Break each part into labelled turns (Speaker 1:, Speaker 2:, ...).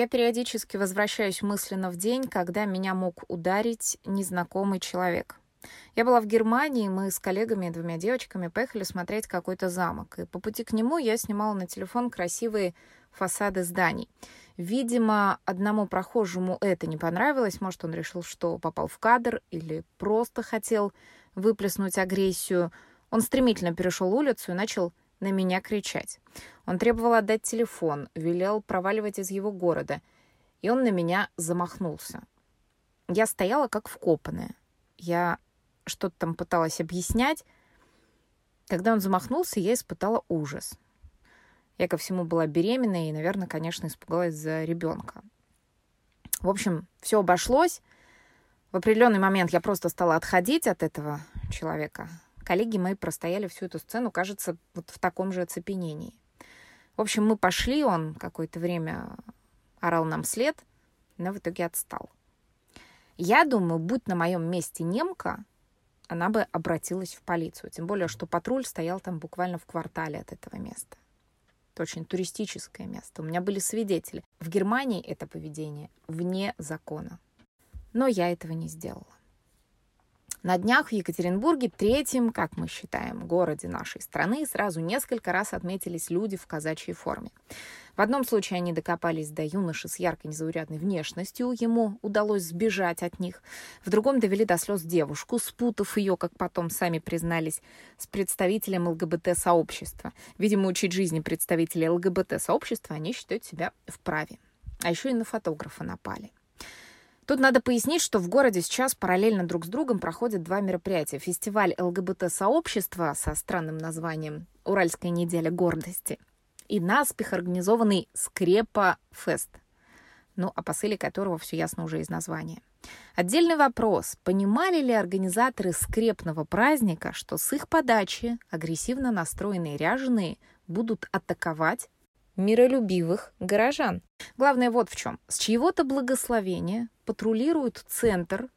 Speaker 1: Я периодически возвращаюсь мысленно в день, когда меня мог ударить незнакомый человек. Я была в Германии, мы с коллегами и двумя девочками поехали смотреть какой-то замок. И по пути к нему я снимала на телефон красивые фасады зданий. Видимо, одному прохожему это не понравилось. Может, он решил, что попал в кадр или просто хотел выплеснуть агрессию. Он стремительно перешел улицу и начал на меня кричать. Он требовал отдать телефон, велел проваливать из его города. И он на меня замахнулся. Я стояла как вкопанная. Я что-то там пыталась объяснять. Когда он замахнулся, я испытала ужас. Я ко всему была беременна и, наверное, конечно, испугалась за ребенка. В общем, все обошлось. В определенный момент я просто стала отходить от этого человека. Коллеги мои простояли всю эту сцену, кажется, вот в таком же оцепенении. В общем, мы пошли, он какое-то время орал нам след, но в итоге отстал. Я думаю, будь на моем месте немка, она бы обратилась в полицию. Тем более, что патруль стоял там буквально в квартале от этого места. Это очень туристическое место. У меня были свидетели. В Германии это поведение вне закона. Но я этого не сделала. На днях в Екатеринбурге, третьем, как мы считаем, городе нашей страны, сразу несколько раз отметились люди в казачьей форме. В одном случае они докопались до юноши с яркой незаурядной внешностью, ему удалось сбежать от них. В другом довели до слез девушку, спутав ее, как потом сами признались, с представителем ЛГБТ-сообщества. Видимо, учить жизни представителей ЛГБТ-сообщества они считают себя вправе. А еще и на фотографа напали. Тут надо пояснить, что в городе сейчас параллельно друг с другом проходят два мероприятия. Фестиваль ЛГБТ-сообщества со странным названием «Уральская неделя гордости» и наспех организованный «Скрепа-фест», ну, о посыле которого все ясно уже из названия. Отдельный вопрос. Понимали ли организаторы скрепного праздника, что с их подачи агрессивно настроенные ряженые будут атаковать миролюбивых горожан. Главное вот в чем. С чьего-то благословения патрулируют центр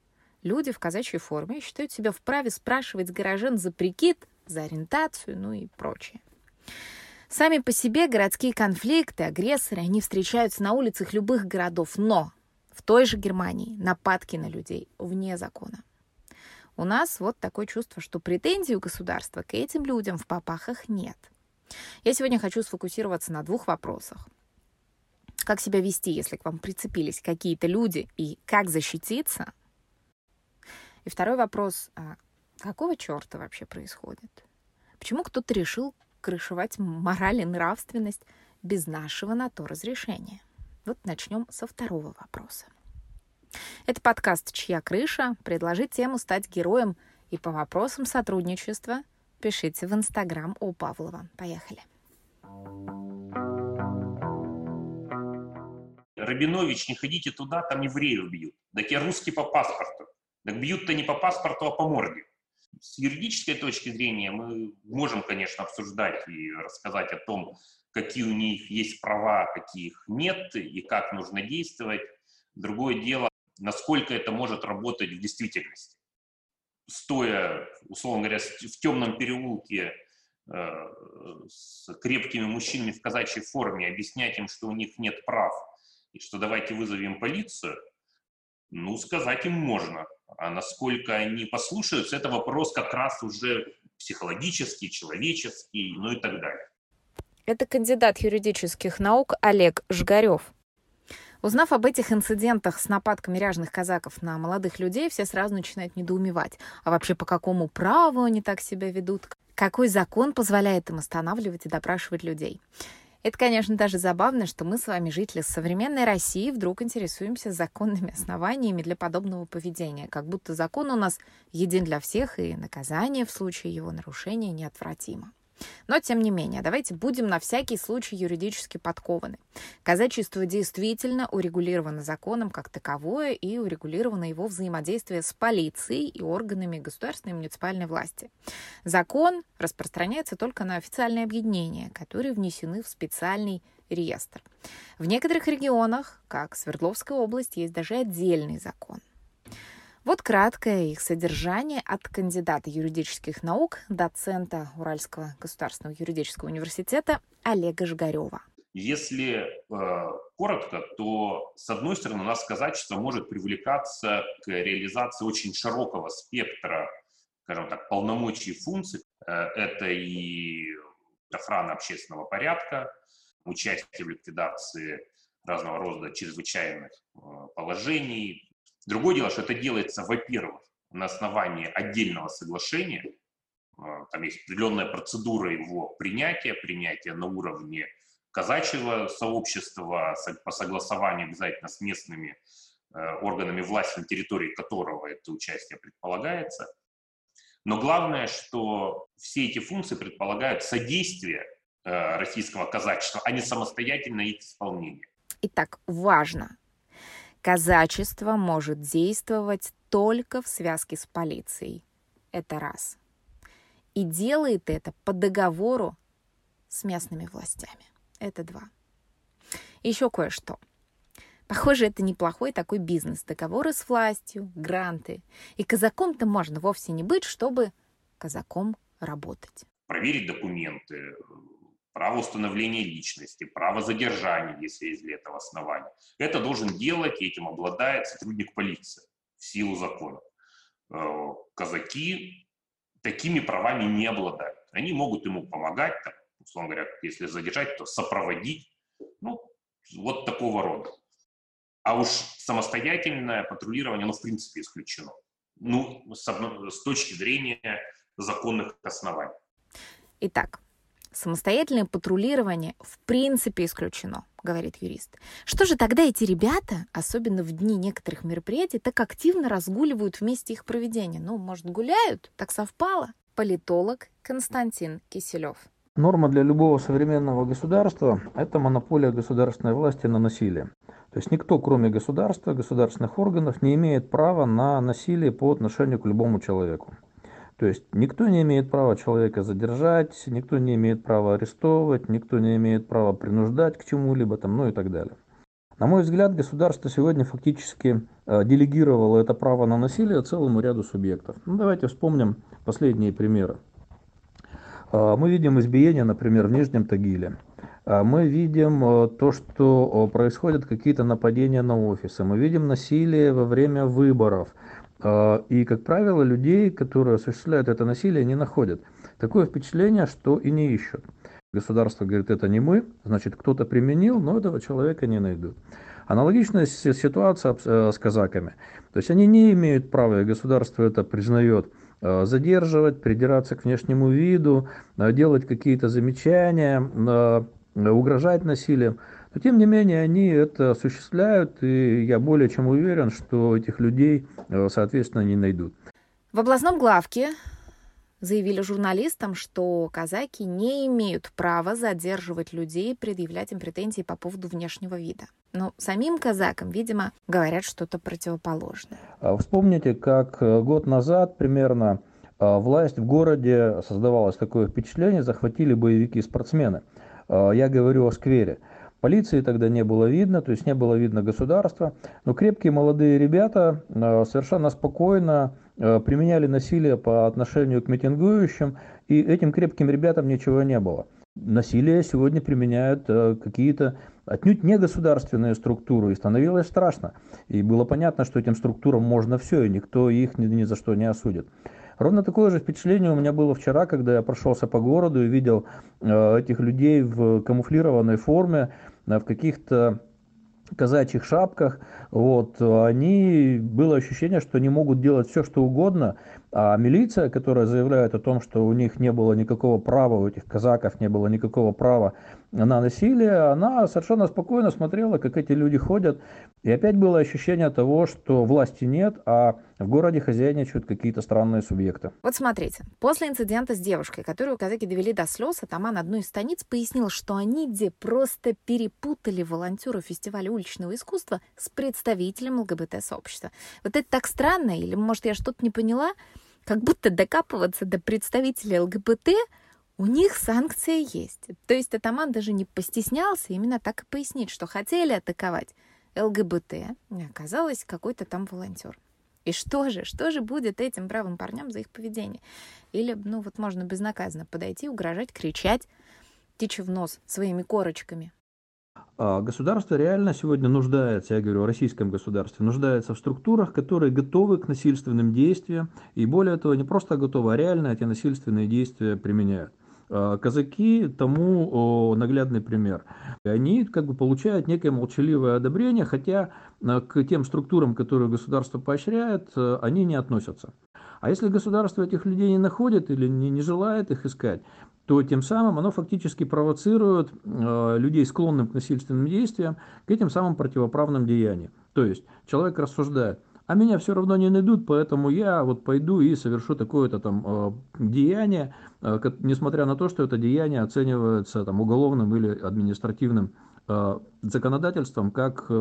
Speaker 1: люди в казачьей форме и считают себя вправе спрашивать горожан за прикид, за ориентацию, ну и прочее. Сами по себе городские конфликты, агрессоры, они встречаются на улицах любых городов, но в той же Германии нападки на людей вне закона. У нас вот такое чувство, что претензий у государства к этим людям в попахах нет – я сегодня хочу сфокусироваться на двух вопросах. Как себя вести, если к вам прицепились какие-то люди, и как защититься? И второй вопрос, а какого черта вообще происходит? Почему кто-то решил крышевать мораль и нравственность без нашего на то разрешения? Вот начнем со второго вопроса. Это подкаст «Чья крыша?» предложит тему стать героем и по вопросам сотрудничества пишите в Инстаграм у Павлова. Поехали.
Speaker 2: Рабинович, не ходите туда, там евреев бьют. Так я русский по паспорту. Так бьют-то не по паспорту, а по морде. С юридической точки зрения мы можем, конечно, обсуждать и рассказать о том, какие у них есть права, какие их нет, и как нужно действовать. Другое дело, насколько это может работать в действительности стоя, условно говоря, в темном переулке э, с крепкими мужчинами в казачьей форме, объяснять им, что у них нет прав, и что давайте вызовем полицию, ну, сказать им можно. А насколько они послушаются, это вопрос как раз уже психологический, человеческий, ну и так далее.
Speaker 1: Это кандидат юридических наук Олег Жгарев. Узнав об этих инцидентах с нападками ряжных казаков на молодых людей, все сразу начинают недоумевать. А вообще по какому праву они так себя ведут? Какой закон позволяет им останавливать и допрашивать людей? Это, конечно, даже забавно, что мы с вами, жители современной России, вдруг интересуемся законными основаниями для подобного поведения, как будто закон у нас един для всех, и наказание в случае его нарушения неотвратимо. Но, тем не менее, давайте будем на всякий случай юридически подкованы. Казачество действительно урегулировано законом как таковое и урегулировано его взаимодействие с полицией и органами государственной и муниципальной власти. Закон распространяется только на официальные объединения, которые внесены в специальный реестр. В некоторых регионах, как Свердловская область, есть даже отдельный закон – вот краткое их содержание от кандидата юридических наук, доцента Уральского государственного юридического университета Олега Жигарева.
Speaker 2: Если э, коротко, то, с одной стороны, у нас казачество может привлекаться к реализации очень широкого спектра, скажем так, полномочий и функций. Э, это и охрана общественного порядка, участие в ликвидации разного рода чрезвычайных э, положений. Другое дело, что это делается, во-первых, на основании отдельного соглашения, э, там есть определенная процедура его принятия, принятия на уровне казачьего сообщества по согласованию обязательно с местными э, органами власти, на территории которого это участие предполагается. Но главное, что все эти функции предполагают содействие российского казачества, а не самостоятельное их исполнение.
Speaker 1: Итак, важно. Казачество может действовать только в связке с полицией. Это раз. И делает это по договору с местными властями. Это два. Еще кое-что. Похоже, это неплохой такой бизнес. Договоры с властью, гранты. И казаком-то можно вовсе не быть, чтобы казаком работать.
Speaker 2: Проверить документы, право установления личности, право задержания, если есть для этого основания. Это должен делать, и этим обладает сотрудник полиции в силу закона. Э, казаки такими правами не обладают. Они могут ему помогать, там, условно говоря, если задержать, то сопроводить, ну, вот такого рода. А уж самостоятельное патрулирование, ну, в принципе, исключено. Ну, с, с точки зрения законных оснований.
Speaker 1: Итак, Самостоятельное патрулирование в принципе исключено, говорит юрист. Что же тогда эти ребята, особенно в дни некоторых мероприятий, так активно разгуливают вместе их проведения? Ну, может, гуляют? Так совпало? Политолог Константин Киселев.
Speaker 3: Норма для любого современного государства – это монополия государственной власти на насилие. То есть никто, кроме государства, государственных органов, не имеет права на насилие по отношению к любому человеку. То есть никто не имеет права человека задержать, никто не имеет права арестовывать, никто не имеет права принуждать к чему-либо, там, ну и так далее. На мой взгляд, государство сегодня фактически э, делегировало это право на насилие целому ряду субъектов. Ну, давайте вспомним последние примеры. Э, мы видим избиение, например, в Нижнем Тагиле. Э, мы видим то, что происходят какие-то нападения на офисы. Мы видим насилие во время выборов. А, и, как правило, людей, которые осуществляют это насилие, не находят. Такое впечатление, что и не ищут. Государство говорит, это не мы, значит, кто-то применил, но этого человека не найдут. Аналогичная ситуация э, с казаками. То есть они не имеют права, и государство это признает, э, задерживать, придираться к внешнему виду, э, делать какие-то замечания, угрожать насилием. Но тем не менее они это осуществляют, и я более чем уверен, что этих людей, э, соответственно, не найдут.
Speaker 1: В областном главке заявили журналистам, что казаки не имеют права задерживать людей, предъявлять им претензии по поводу внешнего вида. Но самим казакам, видимо, говорят что-то противоположное.
Speaker 3: А вспомните, как э, год назад примерно э, власть в городе создавалось такое впечатление, захватили боевики-спортсмены. Я говорю о сквере. Полиции тогда не было видно, то есть не было видно государства. Но крепкие молодые ребята э, совершенно спокойно э, применяли насилие по отношению к митингующим, и этим крепким ребятам ничего не было. Насилие сегодня применяют э, какие-то отнюдь не государственные структуры, и становилось страшно. И было понятно, что этим структурам можно все, и никто их ни, ни за что не осудит. Ровно такое же впечатление у меня было вчера, когда я прошелся по городу и видел этих людей в камуфлированной форме, в каких-то казачьих шапках, вот, они, было ощущение, что они могут делать все, что угодно, а милиция, которая заявляет о том, что у них не было никакого права, у этих казаков не было никакого права на насилие, она совершенно спокойно смотрела, как эти люди ходят. И опять было ощущение того, что власти нет, а в городе хозяйничают какие-то странные субъекты.
Speaker 1: Вот смотрите, после инцидента с девушкой, которую казаки довели до слез, атаман одной из станиц пояснил, что они где просто перепутали волонтера фестиваля уличного искусства с представителем ЛГБТ-сообщества. Вот это так странно, или, может, я что-то не поняла? как будто докапываться до представителей ЛГБТ у них санкция есть. То есть атаман даже не постеснялся именно так и пояснить, что хотели атаковать ЛГБТ, и оказалось какой-то там волонтер. И что же, что же будет этим бравым парням за их поведение? Или, ну вот можно безнаказанно подойти, угрожать, кричать, течь в нос своими корочками.
Speaker 3: А государство реально сегодня нуждается, я говорю о российском государстве, нуждается в структурах, которые готовы к насильственным действиям, и более того, не просто готовы, а реально эти насильственные действия применяют. А казаки тому наглядный пример. Они как бы получают некое молчаливое одобрение, хотя а, к тем структурам, которые государство поощряет, а, они не относятся. А если государство этих людей не находит или не, желает их искать, то тем самым оно фактически провоцирует э, людей, склонных к насильственным действиям, к этим самым противоправным деяниям. То есть человек рассуждает, а меня все равно не найдут, поэтому я вот пойду и совершу такое-то там э, деяние, э, несмотря на то, что это деяние оценивается там уголовным или административным э, законодательством как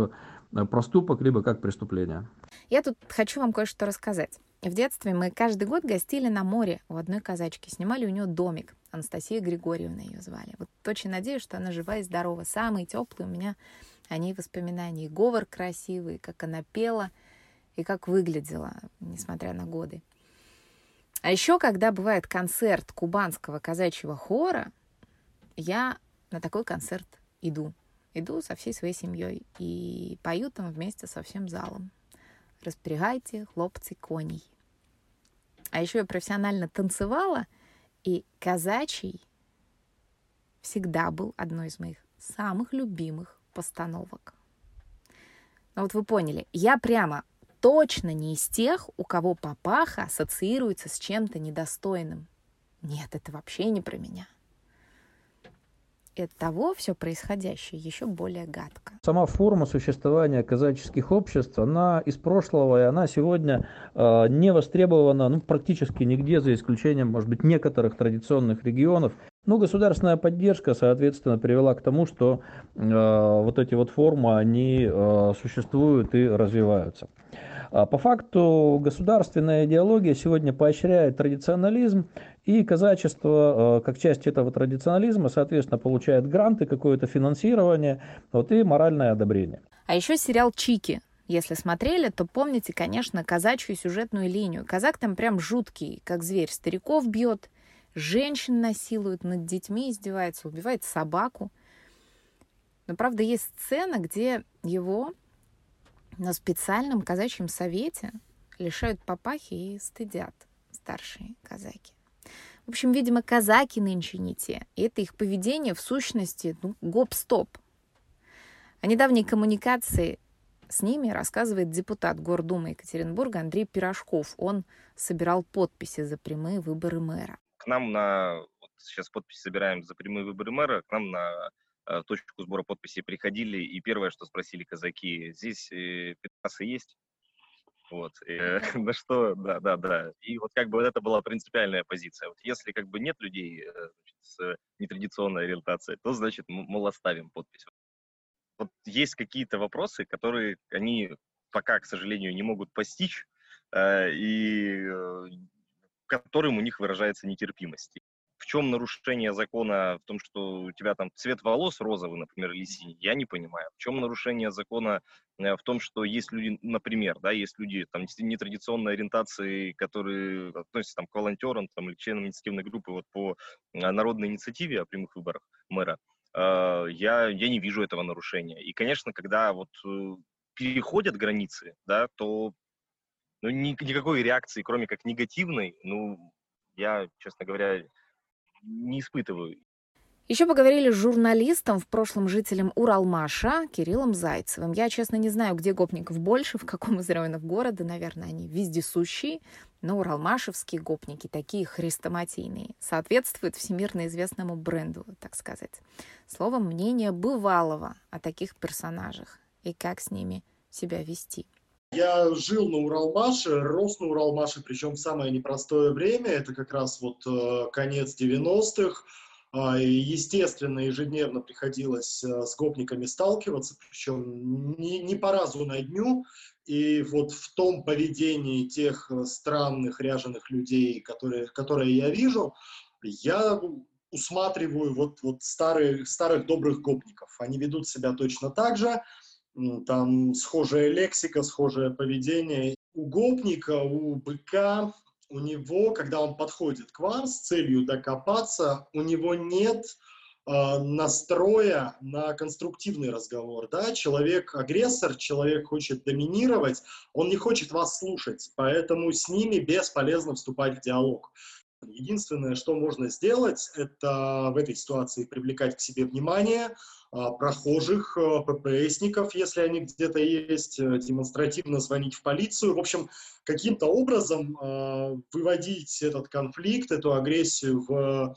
Speaker 3: проступок, либо как преступление.
Speaker 1: Я тут хочу вам кое-что рассказать. В детстве мы каждый год гостили на море у одной казачки, снимали у нее домик. Анастасия Григорьевна ее звали. Вот очень надеюсь, что она жива и здорова. Самые теплые у меня о ней воспоминания. И говор красивый, как она пела, и как выглядела, несмотря на годы. А еще, когда бывает концерт кубанского казачьего хора, я на такой концерт иду. Иду со всей своей семьей и пою там вместе со всем залом. Распрягайте, хлопцы, коней. А еще я профессионально танцевала, и казачий всегда был одной из моих самых любимых постановок. Но вот вы поняли, я прямо точно не из тех, у кого папаха ассоциируется с чем-то недостойным. Нет, это вообще не про меня и от того все происходящее еще более гадко.
Speaker 3: Сама форма существования казаческих обществ, она из прошлого, и она сегодня э, не востребована ну, практически нигде, за исключением, может быть, некоторых традиционных регионов. Ну, государственная поддержка, соответственно, привела к тому, что э, вот эти вот формы, они э, существуют и развиваются. А по факту государственная идеология сегодня поощряет традиционализм, и казачество, э, как часть этого традиционализма, соответственно, получает гранты, какое-то финансирование вот, и моральное одобрение.
Speaker 1: А еще сериал «Чики». Если смотрели, то помните, конечно, казачью сюжетную линию. Казак там прям жуткий, как зверь. Стариков бьет, женщин насилует, над детьми издевается, убивает собаку. Но, правда, есть сцена, где его на специальном казачьем совете лишают папахи и стыдят старшие казаки. В общем, видимо, казаки нынче не те. И это их поведение в сущности ну, гоп-стоп. О недавней коммуникации с ними рассказывает депутат Гордумы Екатеринбурга Андрей Пирожков. Он собирал подписи за прямые выборы мэра.
Speaker 4: К нам на... Вот сейчас подписи собираем за прямые выборы мэра. К нам на точку сбора подписей приходили, и первое, что спросили казаки, здесь э, пидорасы есть? Вот, э, на что, да, да, да. И вот как бы вот это была принципиальная позиция. Вот если как бы нет людей э, значит, с нетрадиционной ориентацией, то, значит, мол, оставим подпись. Вот есть какие-то вопросы, которые они пока, к сожалению, не могут постичь, э, и э, которым у них выражается нетерпимость в чем нарушение закона в том, что у тебя там цвет волос розовый, например, или синий, я не понимаю. В чем нарушение закона э, в том, что есть люди, например, да, есть люди там нетрадиционной ориентации, которые относятся там к волонтерам там, или членам инициативной группы вот по э, народной инициативе о прямых выборах мэра, э, я, я не вижу этого нарушения. И, конечно, когда вот переходят границы, да, то ну, ни, никакой реакции, кроме как негативной, ну, я, честно говоря, не испытываю.
Speaker 1: Еще поговорили с журналистом, в прошлом жителем Уралмаша, Кириллом Зайцевым. Я, честно, не знаю, где гопников больше, в каком из районов города. Наверное, они вездесущие. Но уралмашевские гопники такие хрестоматийные. Соответствуют всемирно известному бренду, так сказать. Словом, мнение бывалого о таких персонажах и как с ними себя вести.
Speaker 5: Я жил на Уралмаше, рос на Уралмаше, причем в самое непростое время, это как раз вот э, конец 90-х. А, естественно, ежедневно приходилось э, с гопниками сталкиваться, причем не, не по разу на дню. И вот в том поведении тех э, странных ряженых людей, которые, которые я вижу, я усматриваю вот, вот старые, старых добрых гопников. Они ведут себя точно так же, там схожая лексика, схожее поведение. У гопника, у быка, у него, когда он подходит к вам с целью докопаться, у него нет настроя на конструктивный разговор. Да? Человек агрессор, человек хочет доминировать, он не хочет вас слушать, поэтому с ними бесполезно вступать в диалог. Единственное, что можно сделать, это в этой ситуации привлекать к себе внимание а, прохожих, а, ППСников, если они где-то есть, э, демонстративно звонить в полицию. В общем, каким-то образом а, выводить этот конфликт, эту агрессию в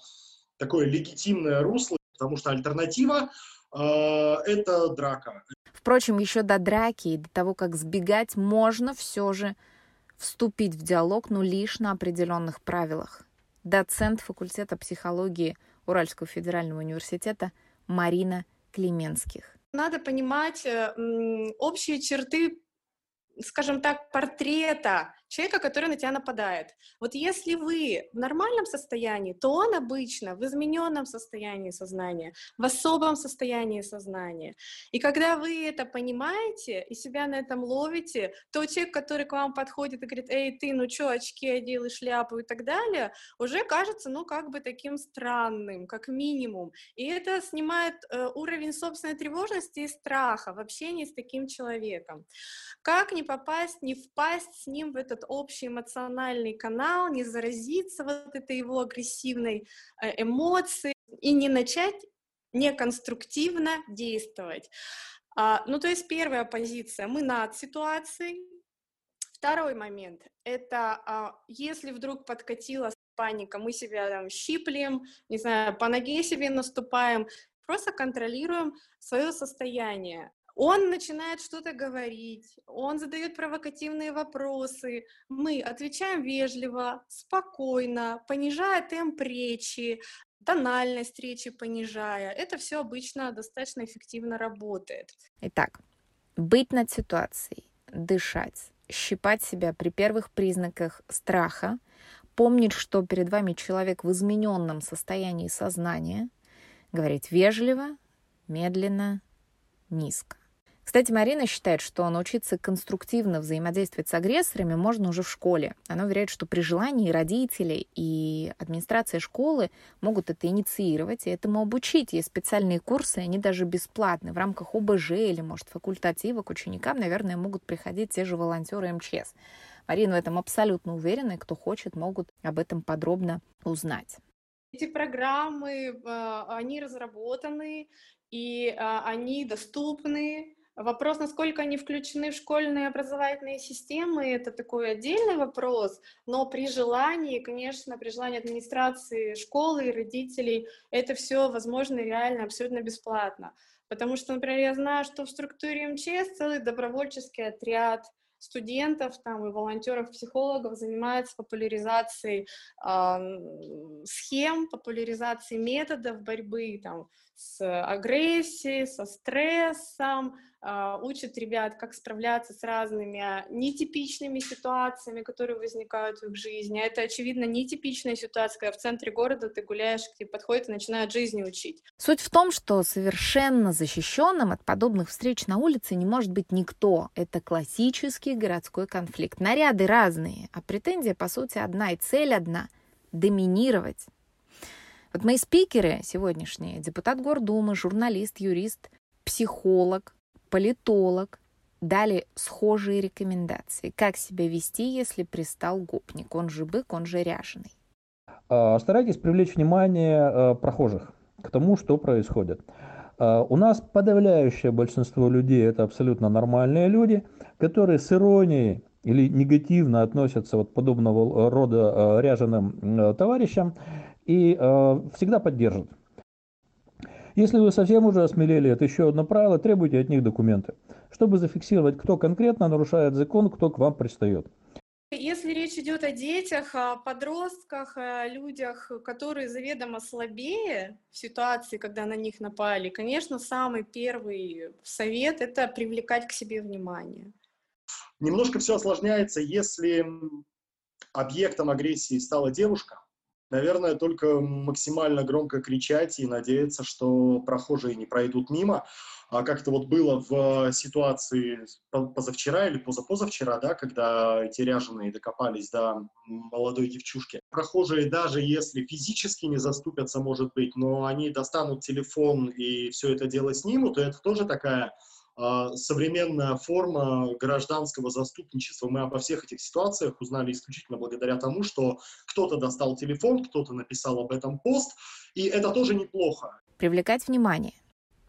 Speaker 5: такое легитимное русло, потому что альтернатива это драка.
Speaker 1: Впрочем, еще до драки и до того, как сбегать, можно все же вступить в диалог, но лишь на определенных правилах доцент факультета психологии Уральского федерального университета Марина Клеменских.
Speaker 6: Надо понимать э, общие черты скажем так, портрета человека, который на тебя нападает. Вот если вы в нормальном состоянии, то он обычно в измененном состоянии сознания, в особом состоянии сознания. И когда вы это понимаете и себя на этом ловите, то человек, который к вам подходит и говорит, эй, ты, ну что, очки одел и шляпу и так далее, уже кажется, ну, как бы таким странным, как минимум. И это снимает э, уровень собственной тревожности и страха в общении с таким человеком. Как не попасть, не впасть с ним в этот общий эмоциональный канал, не заразиться вот этой его агрессивной э, эмоцией и не начать неконструктивно действовать. А, ну, то есть первая позиция, мы над ситуацией. Второй момент, это а, если вдруг подкатила паника, мы себя там щиплем, не знаю, по ноге себе наступаем, просто контролируем свое состояние. Он начинает что-то говорить, он задает провокативные вопросы. Мы отвечаем вежливо, спокойно, понижая темп речи, тональность речи понижая. Это все обычно достаточно эффективно работает.
Speaker 1: Итак, быть над ситуацией, дышать, щипать себя при первых признаках страха, помнить, что перед вами человек в измененном состоянии сознания, говорить вежливо, медленно, низко. Кстати, Марина считает, что научиться конструктивно взаимодействовать с агрессорами можно уже в школе. Она уверяет, что при желании родители и администрация школы могут это инициировать и этому обучить. Есть специальные курсы, они даже бесплатны. В рамках ОБЖ или, может, факультатива к ученикам, наверное, могут приходить те же волонтеры МЧС. Марина в этом абсолютно уверена, и кто хочет, могут об этом подробно узнать.
Speaker 6: Эти программы, а, они разработаны, и а, они доступны Вопрос, насколько они включены в школьные образовательные системы, это такой отдельный вопрос, но при желании, конечно, при желании администрации школы и родителей, это все возможно реально абсолютно бесплатно. Потому что, например, я знаю, что в структуре МЧС целый добровольческий отряд студентов там, и волонтеров, психологов занимается популяризацией э, схем, популяризацией методов борьбы там, с агрессией, со стрессом, а, учат ребят, как справляться с разными а, нетипичными ситуациями, которые возникают в их жизни. Это, очевидно, нетипичная ситуация, когда в центре города ты гуляешь, к тебе подходят и начинают жизни учить.
Speaker 1: Суть в том, что совершенно защищенным от подобных встреч на улице не может быть никто. Это классический городской конфликт. Наряды разные, а претензия, по сути, одна и цель одна — доминировать. Вот мои спикеры сегодняшние, депутат Гордумы, журналист, юрист, психолог, политолог дали схожие рекомендации, как себя вести, если пристал гопник, он же бык, он же ряженый.
Speaker 3: А, старайтесь привлечь внимание а, прохожих к тому, что происходит. А, у нас подавляющее большинство людей это абсолютно нормальные люди, которые с иронией или негативно относятся вот подобного рода ряженым товарищам и всегда поддержат. Если вы совсем уже осмелели, это еще одно правило, требуйте от них документы, чтобы зафиксировать, кто конкретно нарушает закон, кто к вам пристает.
Speaker 6: Если речь идет о детях, о подростках, о людях, которые заведомо слабее в ситуации, когда на них напали, конечно, самый первый совет – это привлекать к себе внимание.
Speaker 5: Немножко все осложняется, если объектом агрессии стала девушка, Наверное, только максимально громко кричать и надеяться, что прохожие не пройдут мимо. а как это вот было в ситуации позавчера или позапозавчера, да, когда эти ряженые докопались до молодой девчушки. Прохожие даже если физически не заступятся, может быть, но они достанут телефон и все это дело снимут, то это тоже такая современная форма гражданского заступничества. Мы обо всех этих ситуациях узнали исключительно благодаря тому, что кто-то достал телефон, кто-то написал об этом пост, и это тоже неплохо.
Speaker 1: Привлекать внимание.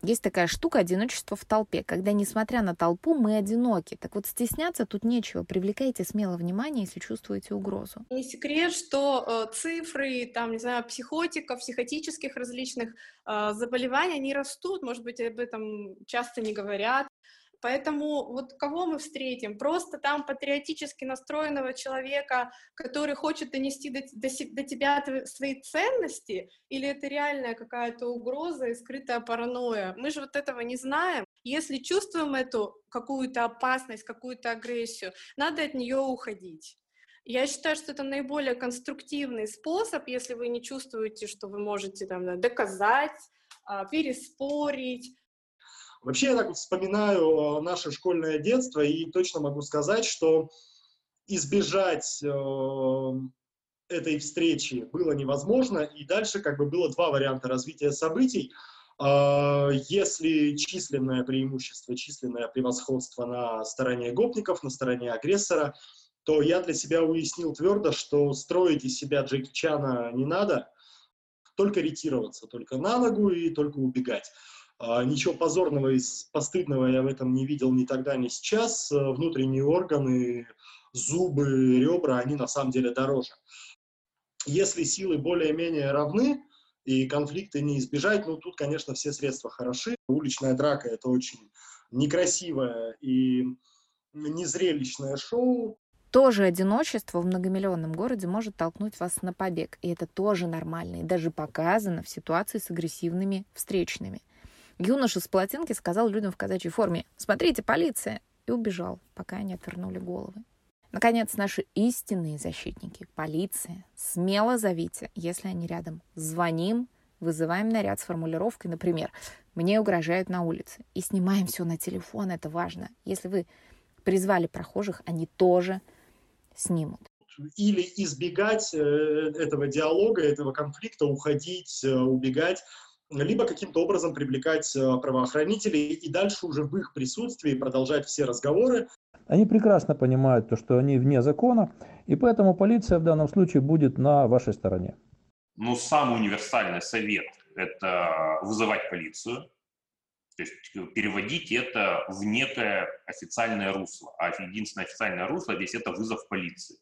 Speaker 1: Есть такая штука одиночество в толпе, когда, несмотря на толпу, мы одиноки. Так вот, стесняться тут нечего. Привлекайте смело внимание, если чувствуете угрозу.
Speaker 6: Не секрет, что э, цифры, там, не знаю, психотиков, психотических различных э, заболеваний, они растут, может быть, об этом часто не говорят. Поэтому вот кого мы встретим? Просто там патриотически настроенного человека, который хочет донести до, до, до тебя свои ценности, или это реальная какая-то угроза и скрытая паранойя? Мы же вот этого не знаем. Если чувствуем эту какую-то опасность, какую-то агрессию, надо от нее уходить. Я считаю, что это наиболее конструктивный способ, если вы не чувствуете, что вы можете там, доказать, а, переспорить,
Speaker 5: Вообще, я так вот вспоминаю э, наше школьное детство и точно могу сказать, что избежать э, этой встречи было невозможно, и дальше как бы было два варианта развития событий. Э, если численное преимущество, численное превосходство на стороне гопников, на стороне агрессора, то я для себя уяснил твердо, что строить из себя Джеки Чана не надо, только ретироваться, только на ногу и только убегать. А, ничего позорного и постыдного я в этом не видел ни тогда, ни сейчас. Э, внутренние органы, зубы, ребра, они на самом деле дороже. Если силы более-менее равны, и конфликты не избежать, ну, тут, конечно, все средства хороши. Уличная драка — это очень некрасивое и незрелищное шоу.
Speaker 1: Тоже одиночество в многомиллионном городе может толкнуть вас на побег. И это тоже нормально. И даже показано в ситуации с агрессивными встречными – Юноша с полотенки сказал людям в казачьей форме «Смотрите, полиция!» и убежал, пока они отвернули головы. Наконец, наши истинные защитники, полиция, смело зовите, если они рядом. Звоним, вызываем наряд с формулировкой, например, «Мне угрожают на улице». И снимаем все на телефон, это важно. Если вы призвали прохожих, они тоже снимут.
Speaker 5: Или избегать э, этого диалога, этого конфликта, уходить, э, убегать либо каким-то образом привлекать э, правоохранителей и дальше уже в их присутствии продолжать все разговоры.
Speaker 3: Они прекрасно понимают то, что они вне закона, и поэтому полиция в данном случае будет на вашей стороне.
Speaker 2: Ну, самый универсальный совет – это вызывать полицию, то есть переводить это в некое официальное русло. А единственное официальное русло здесь – это вызов полиции.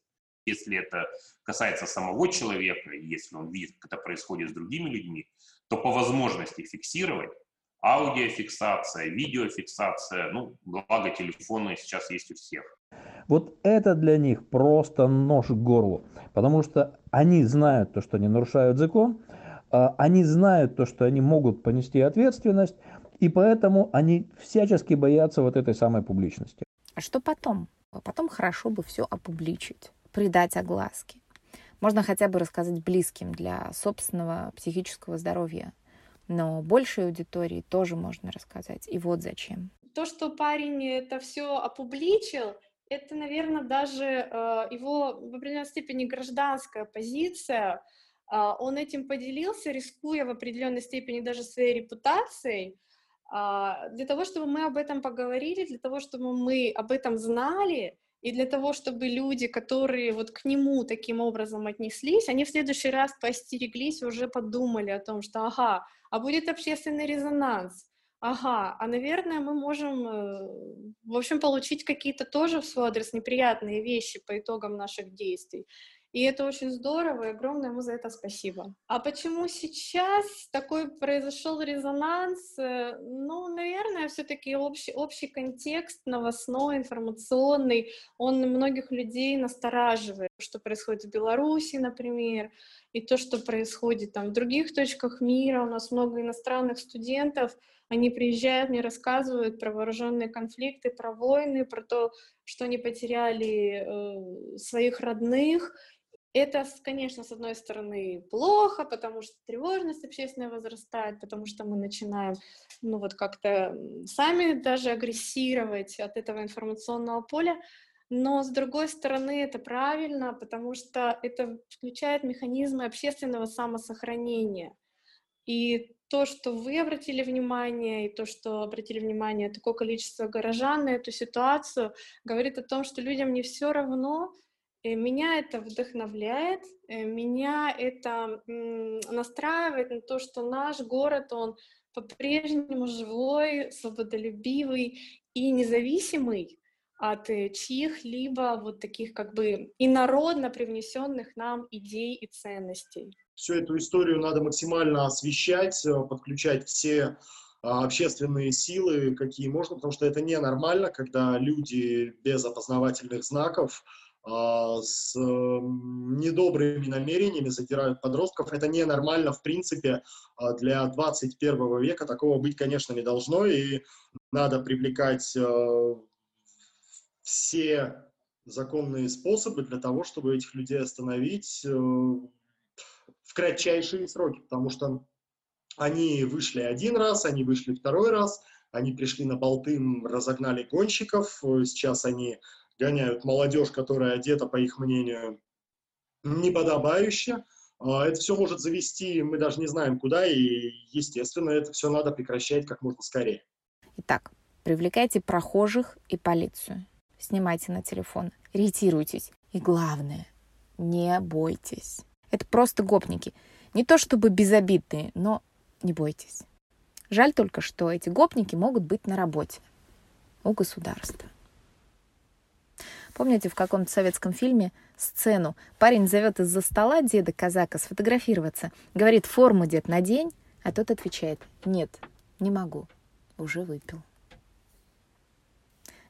Speaker 2: Если это касается самого человека, если он видит, как это происходит с другими людьми, то по возможности фиксировать аудиофиксация, видеофиксация, ну, благо телефоны сейчас есть у всех.
Speaker 3: Вот это для них просто нож к горлу, потому что они знают то, что они нарушают закон, а, они знают то, что они могут понести ответственность, и поэтому они всячески боятся вот этой самой публичности.
Speaker 1: А что потом? Потом хорошо бы все опубличить, придать огласке. Можно хотя бы рассказать близким для собственного психического здоровья. Но большей аудитории тоже можно рассказать. И вот зачем.
Speaker 6: То, что парень это все опубличил, это, наверное, даже э, его в определенной степени гражданская позиция. Э, он этим поделился, рискуя в определенной степени даже своей репутацией, э, для того, чтобы мы об этом поговорили, для того, чтобы мы об этом знали, и для того, чтобы люди, которые вот к нему таким образом отнеслись, они в следующий раз постереглись уже подумали о том, что ага, а будет общественный резонанс, ага, а, наверное, мы можем, э, в общем, получить какие-то тоже в свой адрес неприятные вещи по итогам наших действий. И это очень здорово, и огромное ему за это спасибо. А почему сейчас такой произошел резонанс? Э, ну, наверное, все-таки общий, общий контекст новостной, информационный, он многих людей настораживает. Что происходит в Беларуси, например, и то, что происходит там в других точках мира. У нас много иностранных студентов, они приезжают, мне рассказывают про вооруженные конфликты, про войны, про то, что они потеряли э, своих родных, Это, конечно, с одной стороны плохо, потому что тревожность общественная возрастает, потому что мы начинаем, ну вот как-то сами даже агрессировать от этого информационного поля, но с другой стороны это правильно, потому что это включает механизмы общественного самосохранения. И то, что вы обратили внимание, и то, что обратили внимание такое количество горожан на эту ситуацию, говорит о том, что людям не все равно. И меня это вдохновляет, меня это настраивает на то, что наш город, он по-прежнему живой, свободолюбивый и независимый от чьих-либо вот таких как бы инородно привнесенных нам идей и ценностей.
Speaker 5: Всю эту историю надо максимально освещать, э, подключать все а, общественные силы, какие можно, потому что это ненормально, когда люди без опознавательных знаков с недобрыми намерениями задирают подростков. Это ненормально, в принципе, а, для 21 века. Такого быть, конечно, не должно, и надо привлекать э, все законные способы для того, чтобы этих людей остановить, э, в кратчайшие сроки, потому что они вышли один раз, они вышли второй раз, они пришли на болты, разогнали гонщиков, сейчас они гоняют молодежь, которая одета, по их мнению, неподобающе. А, это все может завести, мы даже не знаем куда, и, естественно, это все надо прекращать как можно скорее.
Speaker 1: Итак, привлекайте прохожих и полицию. Снимайте на телефон, ретируйтесь. И главное, не бойтесь. Это просто гопники. Не то чтобы безобидные, но не бойтесь. Жаль только, что эти гопники могут быть на работе у государства. Помните, в каком-то советском фильме сцену парень зовет из-за стола деда казака сфотографироваться, говорит, форму, дед, надень, а тот отвечает, нет, не могу, уже выпил.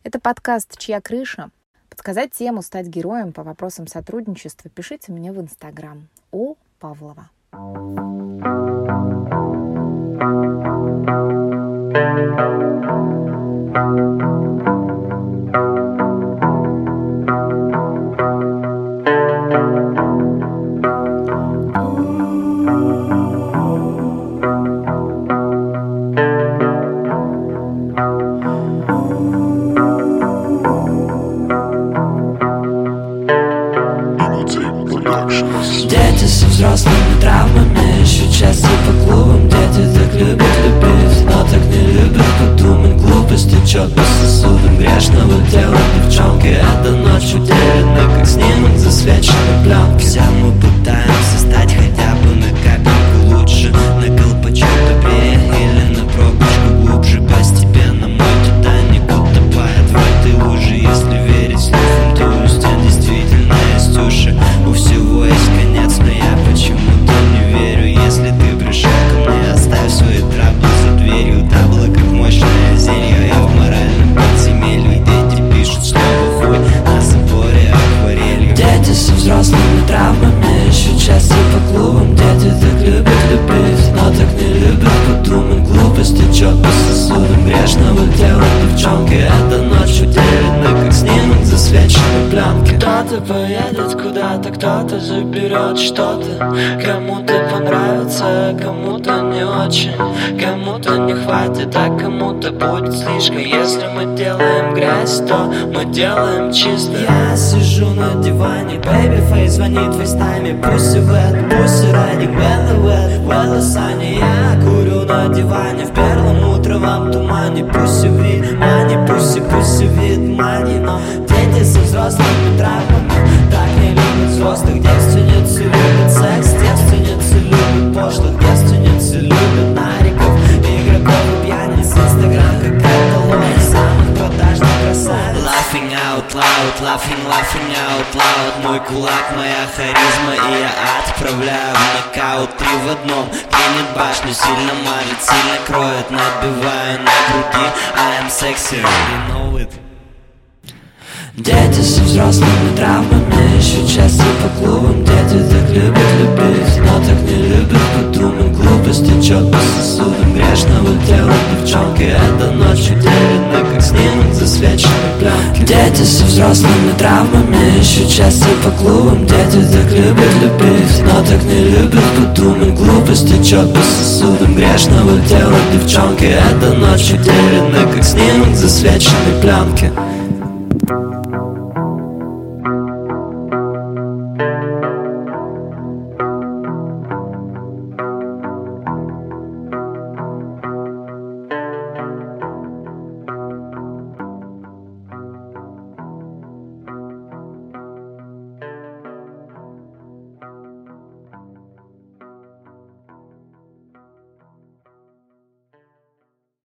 Speaker 1: Это подкаст «Чья крыша?» Подсказать тему, стать героем по вопросам сотрудничества пишите мне в Инстаграм. О Павлова.
Speaker 7: Взрослыми травмами. Еще часто по клубам Дети так любят любить Но так не любят подумать. Глупости Чё по сосудам грешного тела Девчонки это ночь утеряна Как снимок засвеченной пленки. Все мы пытаемся стать хотя бы на капельку лучше На грешного тела Девчонки, эта ночь утеряна Как снимок засвеченной пленки Кто-то поедет куда-то, кто-то заберет что-то. Кому-то понравится, а кому-то не очень. Кому-то не хватит, а кому-то будет слишком. Если мы делаем грязь, то мы делаем чисто. Я сижу на диване, baby face звонит в фейстайме. Пусть wet, пусть riding, well wet, well sunny Я курю на диване в перламутровом тумане. Пусть вид, мани, пусть пусть вид, мани Но дети со взрослыми травмами. Так не любят взрослых девственницы Любят секс, девственницы любят пошлых Девственницы любят нариков Игроков и пьяниц. Инстаграм как каталог Самых продажных красавиц. Laughing out loud, laughing, laughing out loud. Мой кулак, моя харизма И я отправляю в нокаут Три в одном, клинит башню Сильно мажет, сильно кроет Набиваю на груди. I am sexy,
Speaker 8: Дети со взрослыми травмами Ищут счастье по клубам. Дети так любят любить Но так не любят подумать Глупость течет по сосудам. Грешного тела девчонки. Эта ночь утеряна Как снимок засвеченной пленки. Дети со взрослыми травмами Ищут счастье по клубам. Дети так любят любить Но так не любят подумать Глупость течет по сосудам. Грешного тела девчонки. Эта ночь утеряна Как снимок засвеченной пленки